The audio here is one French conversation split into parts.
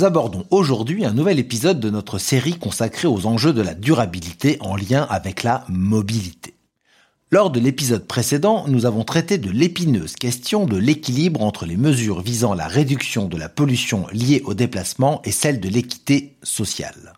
Nous abordons aujourd'hui un nouvel épisode de notre série consacrée aux enjeux de la durabilité en lien avec la mobilité. Lors de l'épisode précédent, nous avons traité de l'épineuse question de l'équilibre entre les mesures visant la réduction de la pollution liée au déplacement et celle de l'équité sociale.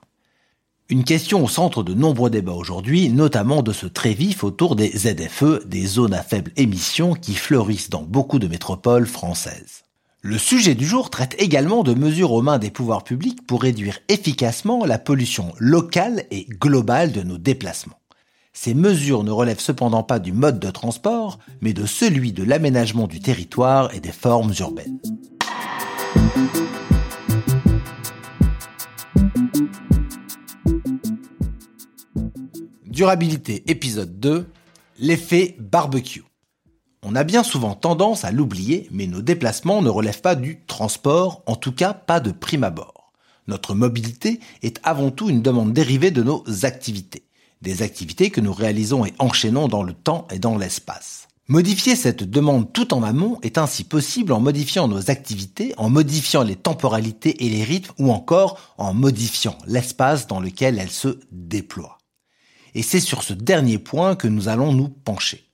Une question au centre de nombreux débats aujourd'hui, notamment de ce très vif autour des ZFE, des zones à faible émission qui fleurissent dans beaucoup de métropoles françaises. Le sujet du jour traite également de mesures aux mains des pouvoirs publics pour réduire efficacement la pollution locale et globale de nos déplacements. Ces mesures ne relèvent cependant pas du mode de transport, mais de celui de l'aménagement du territoire et des formes urbaines. Durabilité épisode 2, l'effet barbecue. On a bien souvent tendance à l'oublier, mais nos déplacements ne relèvent pas du transport, en tout cas pas de prime abord. Notre mobilité est avant tout une demande dérivée de nos activités. Des activités que nous réalisons et enchaînons dans le temps et dans l'espace. Modifier cette demande tout en amont est ainsi possible en modifiant nos activités, en modifiant les temporalités et les rythmes ou encore en modifiant l'espace dans lequel elles se déploient. Et c'est sur ce dernier point que nous allons nous pencher.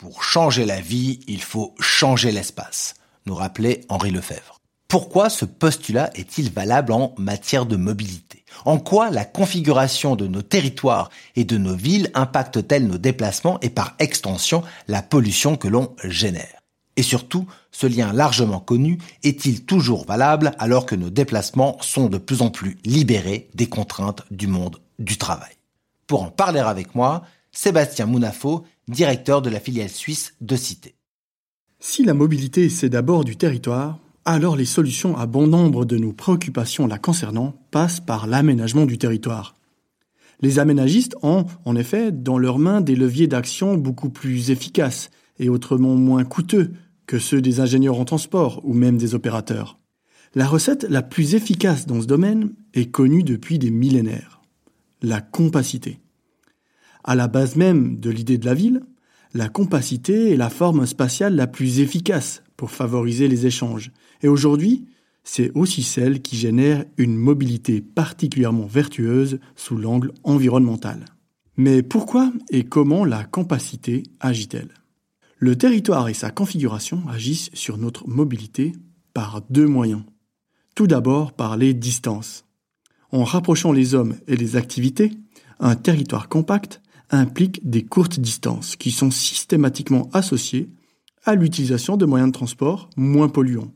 Pour changer la vie, il faut changer l'espace, nous rappelait Henri Lefebvre. Pourquoi ce postulat est-il valable en matière de mobilité? En quoi la configuration de nos territoires et de nos villes impacte-t-elle nos déplacements et par extension la pollution que l'on génère? Et surtout, ce lien largement connu est-il toujours valable alors que nos déplacements sont de plus en plus libérés des contraintes du monde du travail? Pour en parler avec moi, Sébastien Mounafo, directeur de la filiale suisse de Cité. Si la mobilité c'est d'abord du territoire, alors les solutions à bon nombre de nos préoccupations la concernant passent par l'aménagement du territoire. Les aménagistes ont, en effet, dans leurs mains des leviers d'action beaucoup plus efficaces et autrement moins coûteux que ceux des ingénieurs en transport ou même des opérateurs. La recette la plus efficace dans ce domaine est connue depuis des millénaires. La compacité. À la base même de l'idée de la ville, la compacité est la forme spatiale la plus efficace pour favoriser les échanges. Et aujourd'hui, c'est aussi celle qui génère une mobilité particulièrement vertueuse sous l'angle environnemental. Mais pourquoi et comment la compacité agit-elle? Le territoire et sa configuration agissent sur notre mobilité par deux moyens. Tout d'abord par les distances. En rapprochant les hommes et les activités, un territoire compact implique des courtes distances qui sont systématiquement associées à l'utilisation de moyens de transport moins polluants.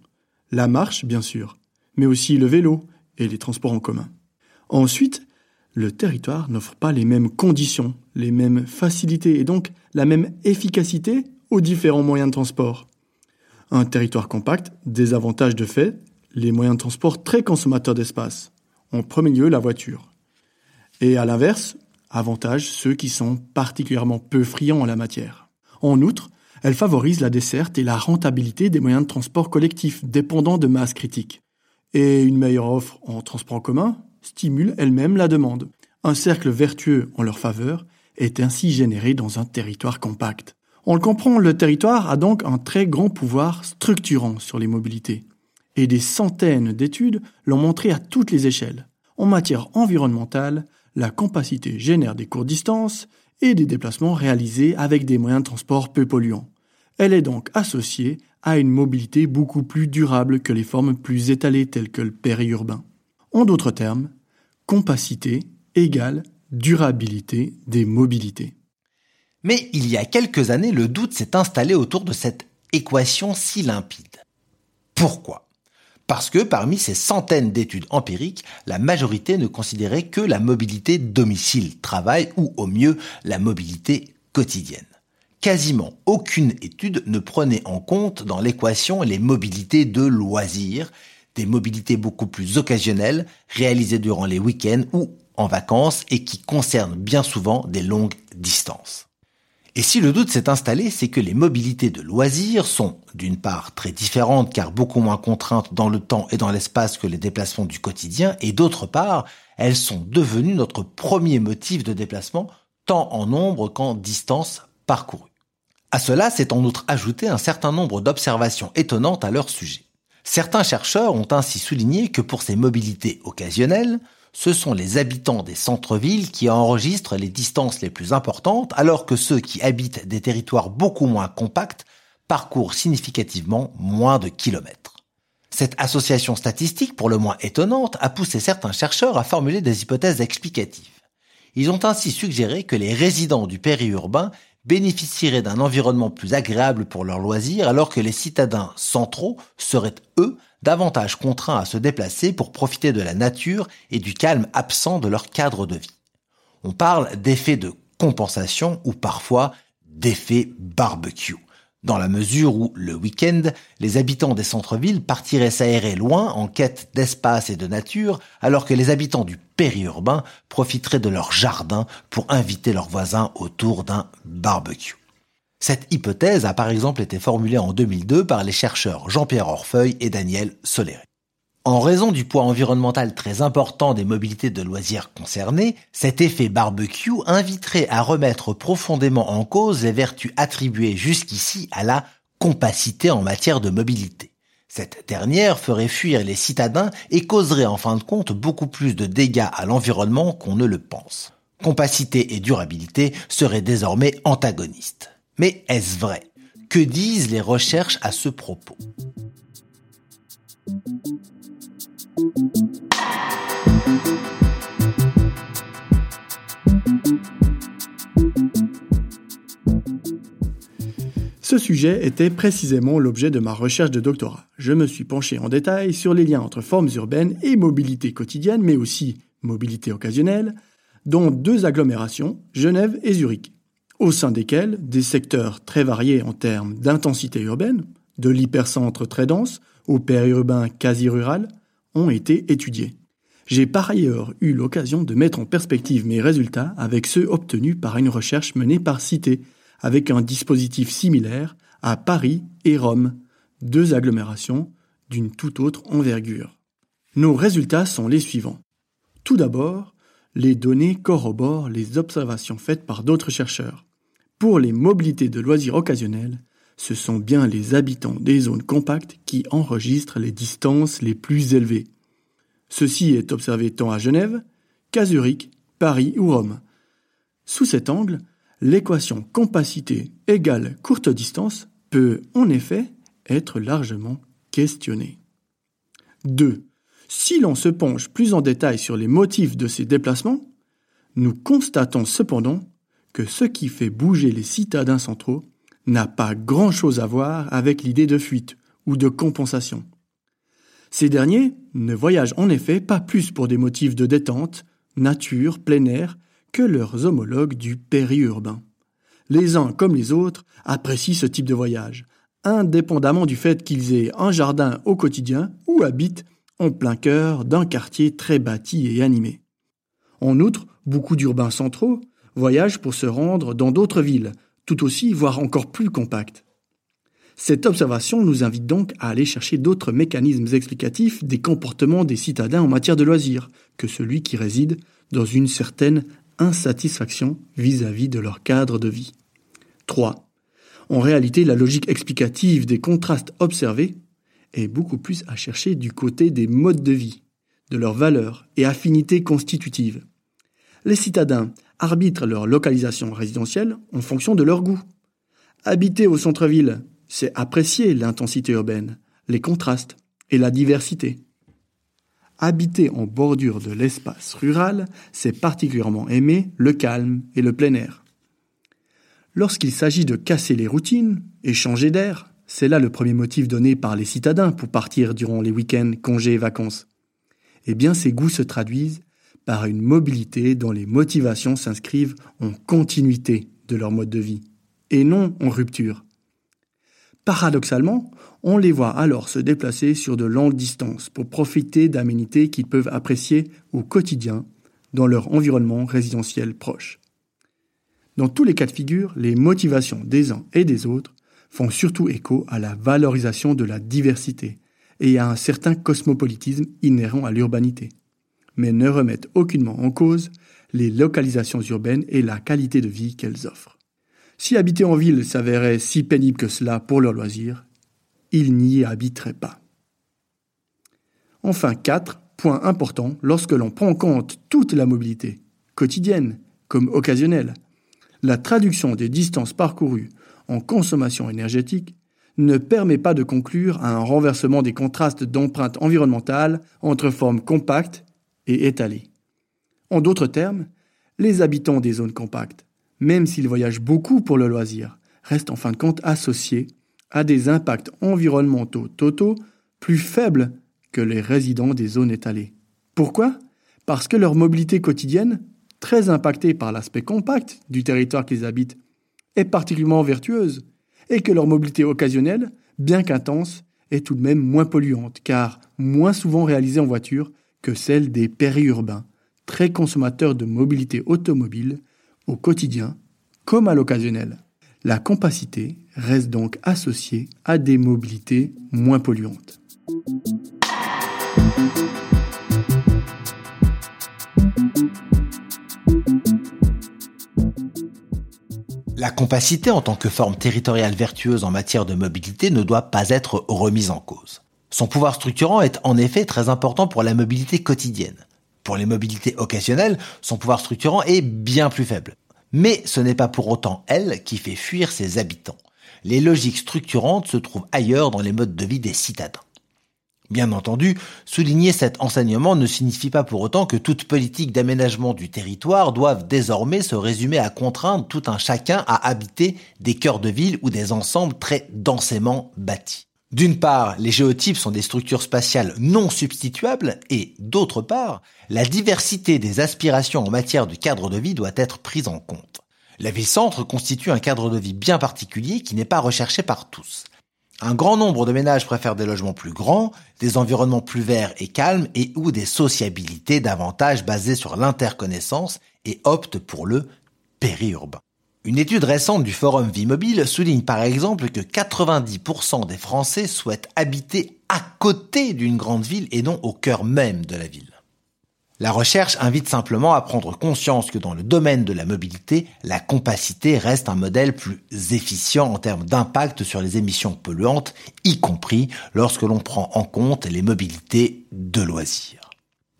La marche, bien sûr, mais aussi le vélo et les transports en commun. Ensuite, le territoire n'offre pas les mêmes conditions, les mêmes facilités et donc la même efficacité aux différents moyens de transport. Un territoire compact, désavantage de fait, les moyens de transport très consommateurs d'espace. En premier lieu, la voiture. Et à l'inverse, avantage ceux qui sont particulièrement peu friands en la matière. En outre, elle favorise la desserte et la rentabilité des moyens de transport collectifs dépendant de masse critique. Et une meilleure offre en transport en commun stimule elle-même la demande. Un cercle vertueux en leur faveur est ainsi généré dans un territoire compact. On le comprend, le territoire a donc un très grand pouvoir structurant sur les mobilités. Et des centaines d'études l'ont montré à toutes les échelles. En matière environnementale, la compacité génère des courtes distances et des déplacements réalisés avec des moyens de transport peu polluants. Elle est donc associée à une mobilité beaucoup plus durable que les formes plus étalées telles que le périurbain. En d'autres termes, compacité égale durabilité des mobilités. Mais il y a quelques années, le doute s'est installé autour de cette équation si limpide. Pourquoi? Parce que parmi ces centaines d'études empiriques, la majorité ne considérait que la mobilité domicile-travail ou au mieux la mobilité quotidienne. Quasiment aucune étude ne prenait en compte dans l'équation les mobilités de loisirs, des mobilités beaucoup plus occasionnelles, réalisées durant les week-ends ou en vacances et qui concernent bien souvent des longues distances. Et si le doute s'est installé, c'est que les mobilités de loisirs sont d'une part très différentes car beaucoup moins contraintes dans le temps et dans l'espace que les déplacements du quotidien, et d'autre part, elles sont devenues notre premier motif de déplacement tant en nombre qu'en distance parcourue. À cela s'est en outre ajouté un certain nombre d'observations étonnantes à leur sujet. Certains chercheurs ont ainsi souligné que pour ces mobilités occasionnelles, ce sont les habitants des centres-villes qui enregistrent les distances les plus importantes, alors que ceux qui habitent des territoires beaucoup moins compacts parcourent significativement moins de kilomètres. Cette association statistique, pour le moins étonnante, a poussé certains chercheurs à formuler des hypothèses explicatives. Ils ont ainsi suggéré que les résidents du périurbain bénéficieraient d'un environnement plus agréable pour leurs loisirs alors que les citadins centraux seraient, eux, davantage contraints à se déplacer pour profiter de la nature et du calme absent de leur cadre de vie. On parle d'effet de compensation ou parfois d'effet barbecue, dans la mesure où, le week-end, les habitants des centres-villes partiraient s'aérer loin en quête d'espace et de nature, alors que les habitants du périurbain profiteraient de leur jardin pour inviter leurs voisins autour d'un barbecue. Cette hypothèse a par exemple été formulée en 2002 par les chercheurs Jean-Pierre Orfeuille et Daniel Soleri. En raison du poids environnemental très important des mobilités de loisirs concernées, cet effet barbecue inviterait à remettre profondément en cause les vertus attribuées jusqu'ici à la compacité en matière de mobilité. Cette dernière ferait fuir les citadins et causerait en fin de compte beaucoup plus de dégâts à l'environnement qu'on ne le pense. Compacité et durabilité seraient désormais antagonistes. Mais est-ce vrai? Que disent les recherches à ce propos? Ce sujet était précisément l'objet de ma recherche de doctorat. Je me suis penché en détail sur les liens entre formes urbaines et mobilité quotidienne, mais aussi mobilité occasionnelle, dans deux agglomérations, Genève et Zurich au sein desquels des secteurs très variés en termes d'intensité urbaine, de l'hypercentre très dense au périurbain quasi rural, ont été étudiés. J'ai par ailleurs eu l'occasion de mettre en perspective mes résultats avec ceux obtenus par une recherche menée par Cité, avec un dispositif similaire à Paris et Rome, deux agglomérations d'une toute autre envergure. Nos résultats sont les suivants. Tout d'abord, les données corroborent les observations faites par d'autres chercheurs. Pour les mobilités de loisirs occasionnels, ce sont bien les habitants des zones compactes qui enregistrent les distances les plus élevées. Ceci est observé tant à Genève qu'à Zurich, Paris ou Rome. Sous cet angle, l'équation compacité égale courte distance peut en effet être largement questionnée. 2. Si l'on se penche plus en détail sur les motifs de ces déplacements, nous constatons cependant que ce qui fait bouger les citadins centraux n'a pas grand-chose à voir avec l'idée de fuite ou de compensation. Ces derniers ne voyagent en effet pas plus pour des motifs de détente, nature, plein air, que leurs homologues du périurbain. Les uns comme les autres apprécient ce type de voyage, indépendamment du fait qu'ils aient un jardin au quotidien ou habitent en plein cœur d'un quartier très bâti et animé. En outre, beaucoup d'urbains centraux voyagent pour se rendre dans d'autres villes, tout aussi, voire encore plus compactes. Cette observation nous invite donc à aller chercher d'autres mécanismes explicatifs des comportements des citadins en matière de loisirs que celui qui réside dans une certaine insatisfaction vis-à-vis de leur cadre de vie. 3. En réalité, la logique explicative des contrastes observés est beaucoup plus à chercher du côté des modes de vie, de leurs valeurs et affinités constitutives. Les citadins arbitrent leur localisation résidentielle en fonction de leur goût. Habiter au centre-ville, c'est apprécier l'intensité urbaine, les contrastes et la diversité. Habiter en bordure de l'espace rural, c'est particulièrement aimer le calme et le plein air. Lorsqu'il s'agit de casser les routines et changer d'air, C'est là le premier motif donné par les citadins pour partir durant les week-ends, congés et vacances. Eh bien, ces goûts se traduisent par une mobilité dont les motivations s'inscrivent en continuité de leur mode de vie, et non en rupture. Paradoxalement, on les voit alors se déplacer sur de longues distances pour profiter d'aménités qu'ils peuvent apprécier au quotidien dans leur environnement résidentiel proche. Dans tous les cas de figure, les motivations des uns et des autres font surtout écho à la valorisation de la diversité et à un certain cosmopolitisme inhérent à l'urbanité, mais ne remettent aucunement en cause les localisations urbaines et la qualité de vie qu'elles offrent. Si habiter en ville s'avérait si pénible que cela pour leurs loisirs, ils n'y habiteraient pas. Enfin, 4. Point important lorsque l'on prend en compte toute la mobilité, quotidienne comme occasionnelle. La traduction des distances parcourues en consommation énergétique ne permet pas de conclure à un renversement des contrastes d'empreinte environnementale entre formes compactes et étalées. En d'autres termes, les habitants des zones compactes, même s'ils voyagent beaucoup pour le loisir, restent en fin de compte associés à des impacts environnementaux totaux plus faibles que les résidents des zones étalées. Pourquoi? Parce que leur mobilité quotidienne, très impactée par l'aspect compact du territoire qu'ils habitent, est particulièrement vertueuse, et que leur mobilité occasionnelle, bien qu'intense, est tout de même moins polluante, car moins souvent réalisée en voiture que celle des périurbains, très consommateurs de mobilité automobile au quotidien comme à l'occasionnel. La compacité reste donc associée à des mobilités moins polluantes. La compacité en tant que forme territoriale vertueuse en matière de mobilité ne doit pas être remise en cause. Son pouvoir structurant est en effet très important pour la mobilité quotidienne. Pour les mobilités occasionnelles, son pouvoir structurant est bien plus faible. Mais ce n'est pas pour autant elle qui fait fuir ses habitants. Les logiques structurantes se trouvent ailleurs dans les modes de vie des citadins. Bien entendu, souligner cet enseignement ne signifie pas pour autant que toute politique d'aménagement du territoire doive désormais se résumer à contraindre tout un chacun à habiter des cœurs de ville ou des ensembles très densément bâtis. D'une part, les géotypes sont des structures spatiales non substituables et d'autre part, la diversité des aspirations en matière de cadre de vie doit être prise en compte. La ville-centre constitue un cadre de vie bien particulier qui n'est pas recherché par tous. Un grand nombre de ménages préfèrent des logements plus grands, des environnements plus verts et calmes et ou des sociabilités davantage basées sur l'interconnaissance et optent pour le périurbain. Une étude récente du Forum Vie Mobile souligne par exemple que 90% des Français souhaitent habiter à côté d'une grande ville et non au cœur même de la ville. La recherche invite simplement à prendre conscience que dans le domaine de la mobilité, la compacité reste un modèle plus efficient en termes d'impact sur les émissions polluantes, y compris lorsque l'on prend en compte les mobilités de loisirs.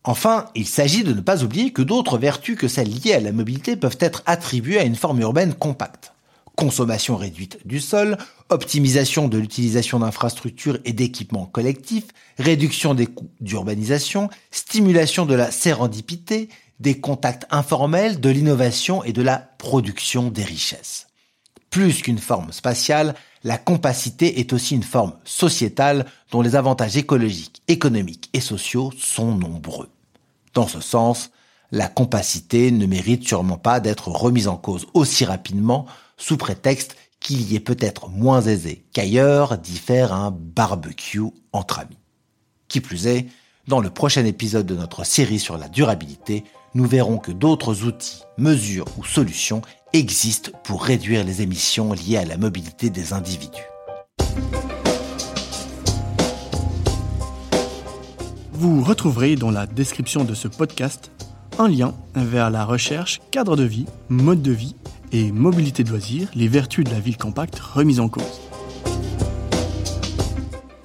Enfin, il s'agit de ne pas oublier que d'autres vertus que celles liées à la mobilité peuvent être attribuées à une forme urbaine compacte consommation réduite du sol, optimisation de l'utilisation d'infrastructures et d'équipements collectifs, réduction des coûts d'urbanisation, stimulation de la sérendipité, des contacts informels, de l'innovation et de la production des richesses. Plus qu'une forme spatiale, la compacité est aussi une forme sociétale dont les avantages écologiques, économiques et sociaux sont nombreux. Dans ce sens, la compacité ne mérite sûrement pas d'être remise en cause aussi rapidement sous prétexte qu'il y est peut-être moins aisé qu'ailleurs d'y faire un barbecue entre amis. Qui plus est, dans le prochain épisode de notre série sur la durabilité, nous verrons que d'autres outils, mesures ou solutions existent pour réduire les émissions liées à la mobilité des individus. Vous retrouverez dans la description de ce podcast un lien vers la recherche cadre de vie, mode de vie et mobilité de loisirs, les vertus de la ville compacte remises en cause.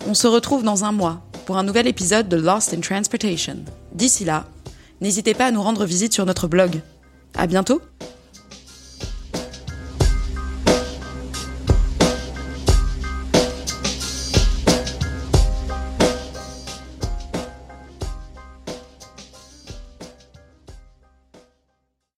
On se retrouve dans un mois pour un nouvel épisode de Lost in Transportation. D'ici là, n'hésitez pas à nous rendre visite sur notre blog. À bientôt!